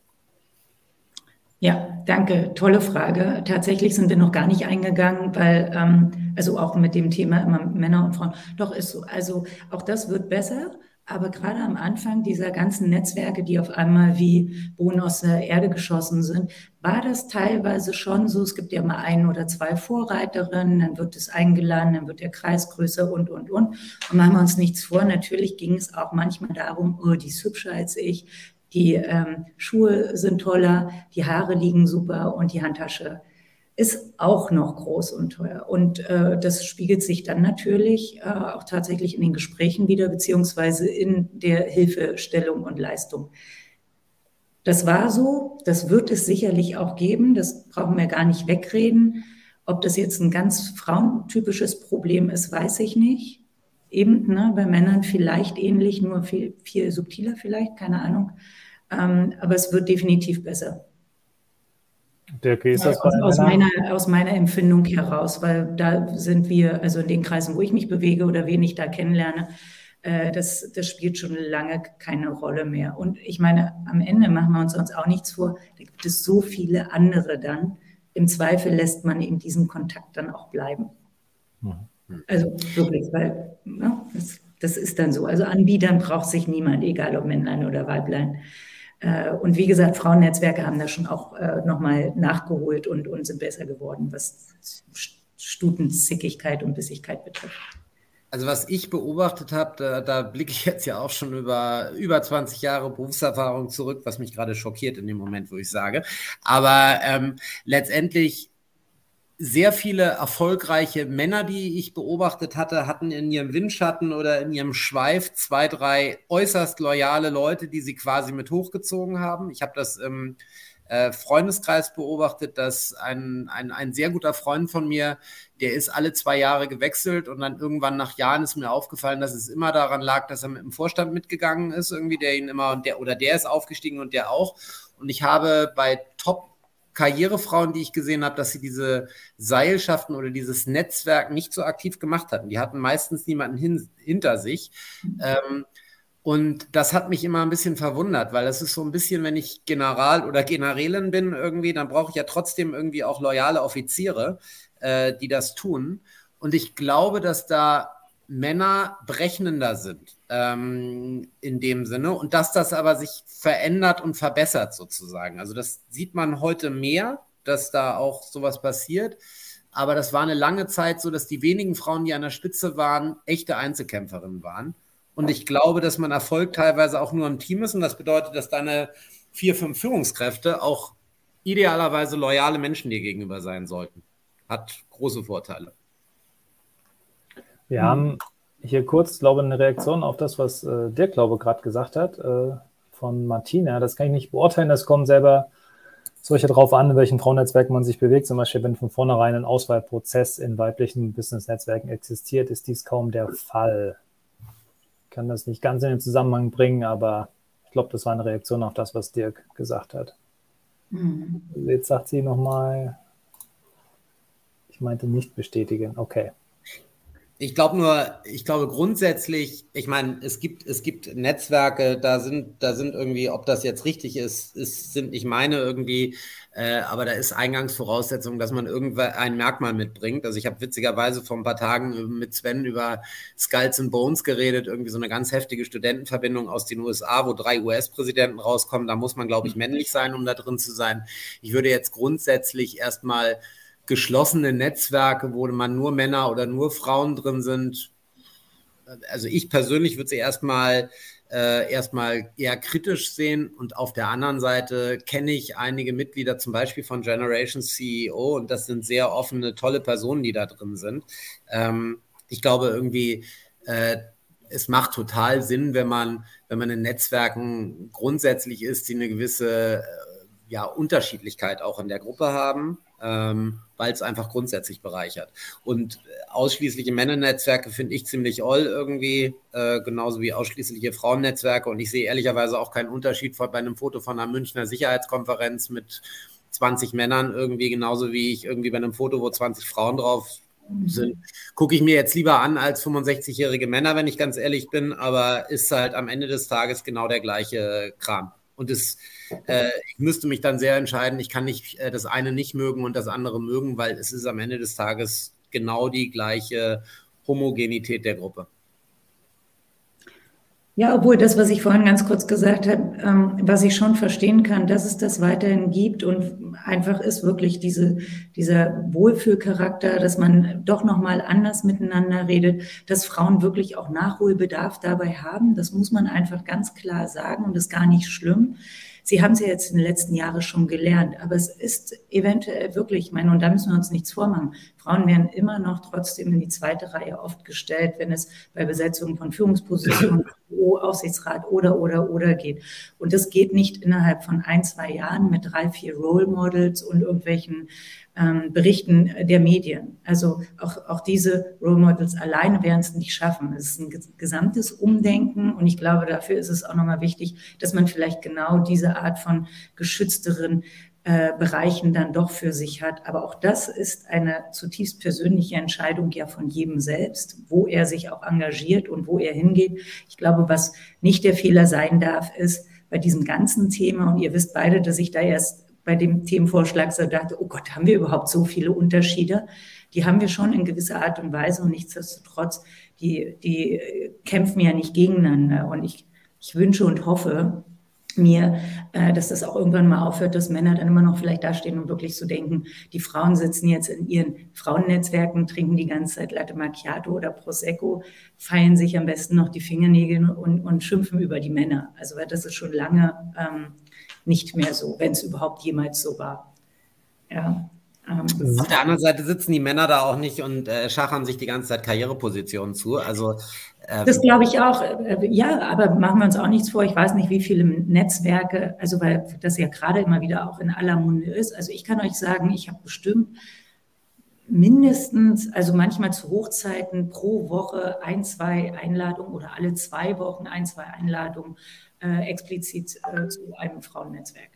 Ja, danke. Tolle Frage. Tatsächlich sind wir noch gar nicht eingegangen, weil, ähm, also auch mit dem Thema immer Männer und Frauen, doch ist so. Also auch das wird besser. Aber gerade am Anfang dieser ganzen Netzwerke, die auf einmal wie Bohnen aus der Erde geschossen sind, war das teilweise schon so. Es gibt ja mal ein oder zwei Vorreiterinnen, dann wird es eingeladen, dann wird der Kreis größer und, und, und. Und machen wir uns nichts vor. Natürlich ging es auch manchmal darum, oh, die ist hübscher als ich, die ähm, Schuhe sind toller, die Haare liegen super und die Handtasche ist auch noch groß und teuer. Und äh, das spiegelt sich dann natürlich äh, auch tatsächlich in den Gesprächen wieder, beziehungsweise in der Hilfestellung und Leistung. Das war so, das wird es sicherlich auch geben, das brauchen wir gar nicht wegreden. Ob das jetzt ein ganz frauentypisches Problem ist, weiß ich nicht. Eben ne, bei Männern vielleicht ähnlich, nur viel, viel subtiler vielleicht, keine Ahnung. Ähm, aber es wird definitiv besser. Wie ist das aus, aus, meiner, aus meiner Empfindung heraus, weil da sind wir, also in den Kreisen, wo ich mich bewege oder wen ich da kennenlerne, äh, das, das spielt schon lange keine Rolle mehr. Und ich meine, am Ende machen wir uns, uns auch nichts vor, da gibt es so viele andere dann. Im Zweifel lässt man in diesem Kontakt dann auch bleiben. Mhm. Also wirklich, weil ja, ne, das, das ist dann so. Also Anbietern braucht sich niemand, egal ob Männlein oder Weiblein. Äh, und wie gesagt, Frauennetzwerke haben da schon auch äh, nochmal nachgeholt und, und sind besser geworden, was Stutenzickigkeit und Bissigkeit betrifft. Also was ich beobachtet habe, da, da, blicke ich jetzt ja auch schon über über 20 Jahre Berufserfahrung zurück, was mich gerade schockiert in dem Moment, wo ich sage. Aber ähm, letztendlich sehr viele erfolgreiche Männer, die ich beobachtet hatte, hatten in ihrem Windschatten oder in ihrem Schweif zwei, drei äußerst loyale Leute, die sie quasi mit hochgezogen haben. Ich habe das im äh, Freundeskreis beobachtet, dass ein, ein, ein sehr guter Freund von mir, der ist alle zwei Jahre gewechselt und dann irgendwann nach Jahren ist mir aufgefallen, dass es immer daran lag, dass er mit dem Vorstand mitgegangen ist, irgendwie, der ihn immer und der oder der ist aufgestiegen und der auch. Und ich habe bei Top Karrierefrauen, die ich gesehen habe, dass sie diese Seilschaften oder dieses Netzwerk nicht so aktiv gemacht hatten. Die hatten meistens niemanden hin, hinter sich. Ähm, und das hat mich immer ein bisschen verwundert, weil es ist so ein bisschen, wenn ich General oder Generälin bin irgendwie, dann brauche ich ja trotzdem irgendwie auch loyale Offiziere, äh, die das tun. Und ich glaube, dass da Männer berechnender sind ähm, in dem Sinne und dass das aber sich verändert und verbessert sozusagen. Also das sieht man heute mehr, dass da auch sowas passiert. Aber das war eine lange Zeit so, dass die wenigen Frauen, die an der Spitze waren, echte Einzelkämpferinnen waren. Und ich glaube, dass man Erfolg teilweise auch nur im Team ist. Und das bedeutet, dass deine vier, fünf Führungskräfte auch idealerweise loyale Menschen dir gegenüber sein sollten. Hat große Vorteile. Wir hm. haben hier kurz, glaube ich, eine Reaktion auf das, was äh, Dirk, glaube gerade gesagt hat, äh, von Martina. Das kann ich nicht beurteilen. Das kommt selber solche drauf an, in welchen Frauennetzwerken man sich bewegt. Zum Beispiel, wenn von vornherein ein Auswahlprozess in weiblichen Business-Netzwerken existiert, ist dies kaum der Fall. Ich kann das nicht ganz in den Zusammenhang bringen, aber ich glaube, das war eine Reaktion auf das, was Dirk gesagt hat. Mhm. Jetzt sagt sie nochmal, ich meinte nicht bestätigen. Okay. Ich glaube nur, ich glaube grundsätzlich, ich meine, es gibt, es gibt Netzwerke, da sind, da sind irgendwie, ob das jetzt richtig ist, ist sind nicht meine irgendwie, äh, aber da ist Eingangsvoraussetzung, dass man irgendwann ein Merkmal mitbringt. Also ich habe witzigerweise vor ein paar Tagen mit Sven über Skulls and Bones geredet, irgendwie so eine ganz heftige Studentenverbindung aus den USA, wo drei US-Präsidenten rauskommen. Da muss man, glaube ich, männlich sein, um da drin zu sein. Ich würde jetzt grundsätzlich erstmal geschlossene Netzwerke, wo man nur Männer oder nur Frauen drin sind. Also ich persönlich würde sie erstmal äh, erstmal eher kritisch sehen und auf der anderen Seite kenne ich einige Mitglieder zum Beispiel von Generation CEO und das sind sehr offene, tolle Personen, die da drin sind. Ähm, ich glaube irgendwie, äh, es macht total Sinn, wenn man, wenn man in Netzwerken grundsätzlich ist, die eine gewisse äh, ja, Unterschiedlichkeit auch in der Gruppe haben ähm, weil es einfach grundsätzlich bereichert. Und ausschließliche Männernetzwerke finde ich ziemlich all irgendwie, äh, genauso wie ausschließliche Frauennetzwerke. Und ich sehe ehrlicherweise auch keinen Unterschied bei einem Foto von einer Münchner Sicherheitskonferenz mit 20 Männern irgendwie, genauso wie ich irgendwie bei einem Foto, wo 20 Frauen drauf sind, gucke ich mir jetzt lieber an als 65-jährige Männer, wenn ich ganz ehrlich bin, aber ist halt am Ende des Tages genau der gleiche Kram. Und es, äh, ich müsste mich dann sehr entscheiden, ich kann nicht äh, das eine nicht mögen und das andere mögen, weil es ist am Ende des Tages genau die gleiche Homogenität der Gruppe. Ja, obwohl das, was ich vorhin ganz kurz gesagt habe, ähm, was ich schon verstehen kann, dass es das weiterhin gibt und einfach ist wirklich diese, dieser Wohlfühlcharakter, dass man doch nochmal anders miteinander redet, dass Frauen wirklich auch Nachholbedarf dabei haben. Das muss man einfach ganz klar sagen und ist gar nicht schlimm. Sie haben es ja jetzt in den letzten Jahren schon gelernt, aber es ist eventuell wirklich, ich meine, und da müssen wir uns nichts vormachen. Frauen werden immer noch trotzdem in die zweite Reihe oft gestellt, wenn es bei Besetzung von Führungspositionen, Aufsichtsrat oder, oder, oder geht. Und das geht nicht innerhalb von ein, zwei Jahren mit drei, vier Role Models und irgendwelchen ähm, Berichten der Medien. Also auch, auch diese Role Models alleine werden es nicht schaffen. Es ist ein gesamtes Umdenken und ich glaube, dafür ist es auch nochmal wichtig, dass man vielleicht genau diese Art von geschützteren äh, Bereichen dann doch für sich hat. Aber auch das ist eine zutiefst persönliche Entscheidung ja von jedem selbst, wo er sich auch engagiert und wo er hingeht. Ich glaube, was nicht der Fehler sein darf, ist bei diesem ganzen Thema, und ihr wisst beide, dass ich da erst bei dem Themenvorschlag so dachte, oh Gott, haben wir überhaupt so viele Unterschiede? Die haben wir schon in gewisser Art und Weise und nichtsdestotrotz, die, die kämpfen ja nicht gegeneinander. Und ich, ich wünsche und hoffe mir, äh, dass das auch irgendwann mal aufhört, dass Männer dann immer noch vielleicht dastehen und wirklich so denken, die Frauen sitzen jetzt in ihren Frauennetzwerken, trinken die ganze Zeit Latte Macchiato oder Prosecco, feilen sich am besten noch die Fingernägel und, und schimpfen über die Männer. Also das ist schon lange ähm, nicht mehr so, wenn es überhaupt jemals so war. Ja. Ähm, Auf der anderen Seite sitzen die Männer da auch nicht und äh, schachern sich die ganze Zeit Karrierepositionen zu. Also ähm, das glaube ich auch. Äh, ja, aber machen wir uns auch nichts vor. Ich weiß nicht, wie viele Netzwerke, also weil das ja gerade immer wieder auch in aller Munde ist. Also ich kann euch sagen, ich habe bestimmt mindestens, also manchmal zu Hochzeiten pro Woche ein, zwei Einladungen oder alle zwei Wochen ein, zwei Einladungen äh, explizit äh, zu einem Frauennetzwerk.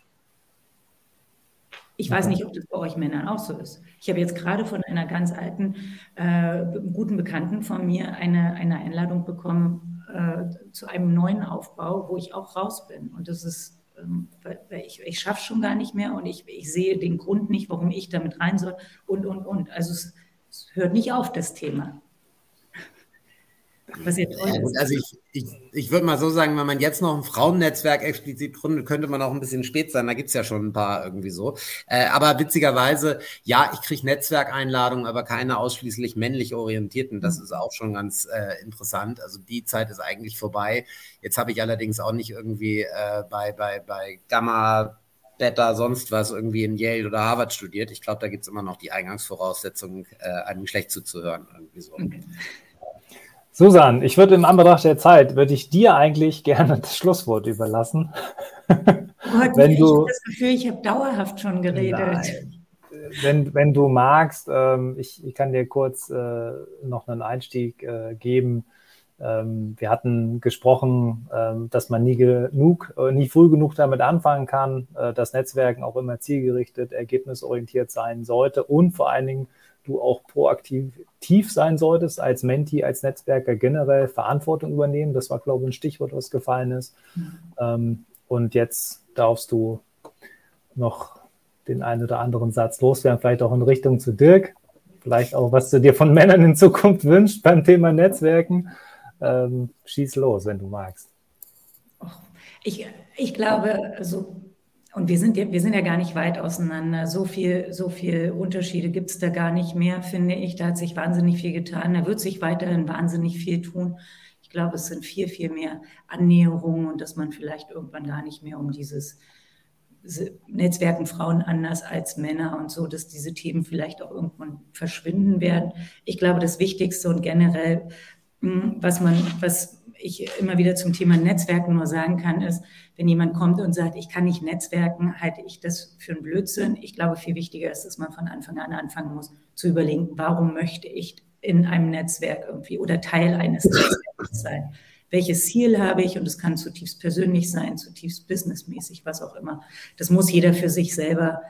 Ich weiß nicht, ob das bei euch Männern auch so ist. Ich habe jetzt gerade von einer ganz alten, äh, guten Bekannten von mir eine, eine Einladung bekommen äh, zu einem neuen Aufbau, wo ich auch raus bin. Und das ist, ähm, ich, ich schaffe schon gar nicht mehr und ich, ich sehe den Grund nicht, warum ich damit rein soll und, und, und. Also es, es hört nicht auf, das Thema. Was ja toll ist. Also ich, ich, ich würde mal so sagen, wenn man jetzt noch ein Frauennetzwerk explizit gründet, könnte man auch ein bisschen spät sein. Da gibt es ja schon ein paar irgendwie so. Äh, aber witzigerweise, ja, ich kriege Netzwerkeinladungen, aber keine ausschließlich männlich orientierten. Das mhm. ist auch schon ganz äh, interessant. Also die Zeit ist eigentlich vorbei. Jetzt habe ich allerdings auch nicht irgendwie äh, bei, bei, bei Gamma Beta, sonst was irgendwie in Yale oder Harvard studiert. Ich glaube, da gibt es immer noch die Eingangsvoraussetzungen, äh, einem schlecht zuzuhören. Irgendwie so. Okay. Susan, ich würde im Anbetracht der Zeit, würde ich dir eigentlich gerne das Schlusswort überlassen. Gott, wenn ich du, das Gefühl, ich habe dauerhaft schon geredet. Nein. Wenn, wenn du magst, ähm, ich, ich kann dir kurz äh, noch einen Einstieg äh, geben. Ähm, wir hatten gesprochen, ähm, dass man nie genug, äh, nie früh genug damit anfangen kann, äh, dass Netzwerken auch immer zielgerichtet, ergebnisorientiert sein sollte und vor allen Dingen du auch proaktiv sein solltest als Menti, als Netzwerker generell Verantwortung übernehmen. Das war, glaube ich, ein Stichwort, was gefallen ist. Mhm. Ähm, und jetzt darfst du noch den einen oder anderen Satz loswerden, vielleicht auch in Richtung zu Dirk. Vielleicht auch, was du dir von Männern in Zukunft wünschst beim Thema Netzwerken. Ähm, schieß los, wenn du magst. Ich, ich glaube, also, und wir sind, ja, wir sind ja gar nicht weit auseinander. So viel, so viel Unterschiede gibt es da gar nicht mehr, finde ich. Da hat sich wahnsinnig viel getan. Da wird sich weiterhin wahnsinnig viel tun. Ich glaube, es sind viel, viel mehr Annäherungen und dass man vielleicht irgendwann gar nicht mehr um dieses Netzwerken Frauen anders als Männer und so, dass diese Themen vielleicht auch irgendwann verschwinden werden. Ich glaube, das Wichtigste und generell, hm, was man, was ich immer wieder zum Thema Netzwerken nur sagen kann, ist, wenn jemand kommt und sagt, ich kann nicht netzwerken, halte ich das für einen Blödsinn. Ich glaube, viel wichtiger ist, dass man von Anfang an anfangen muss, zu überlegen, warum möchte ich in einem Netzwerk irgendwie oder Teil eines Netzwerks sein. Welches Ziel habe ich? Und es kann zutiefst persönlich sein, zutiefst businessmäßig, was auch immer. Das muss jeder für sich selber,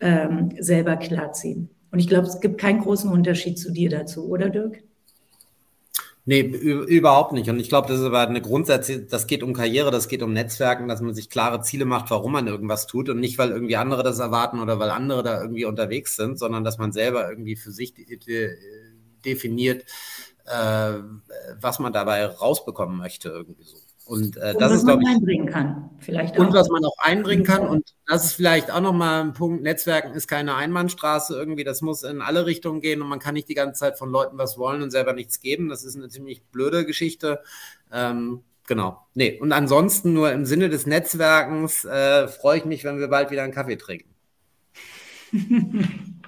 ähm, selber klarziehen. Und ich glaube, es gibt keinen großen Unterschied zu dir dazu, oder Dirk? Nee, überhaupt nicht. Und ich glaube, das ist aber eine Grundsätze, das geht um Karriere, das geht um Netzwerken, dass man sich klare Ziele macht, warum man irgendwas tut und nicht, weil irgendwie andere das erwarten oder weil andere da irgendwie unterwegs sind, sondern dass man selber irgendwie für sich definiert, äh, was man dabei rausbekommen möchte, irgendwie so. Und, äh, und das was ist, man ich, einbringen kann, vielleicht auch. Und was man auch einbringen kann. Und das ist vielleicht auch nochmal ein Punkt. Netzwerken ist keine Einbahnstraße irgendwie. Das muss in alle Richtungen gehen und man kann nicht die ganze Zeit von Leuten was wollen und selber nichts geben. Das ist eine ziemlich blöde Geschichte. Ähm, genau. Nee. Und ansonsten nur im Sinne des Netzwerkens äh, freue ich mich, wenn wir bald wieder einen Kaffee trinken.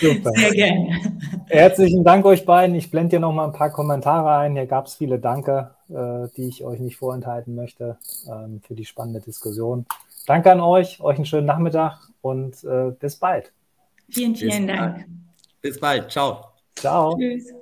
Super. Sehr gerne. Herzlichen Dank euch beiden. Ich blende hier noch mal ein paar Kommentare ein. Hier gab es viele Danke, äh, die ich euch nicht vorenthalten möchte ähm, für die spannende Diskussion. Danke an euch, euch einen schönen Nachmittag und äh, bis bald. Vielen, vielen bis Dank. Bald. Bis bald. Ciao. Ciao. Tschüss.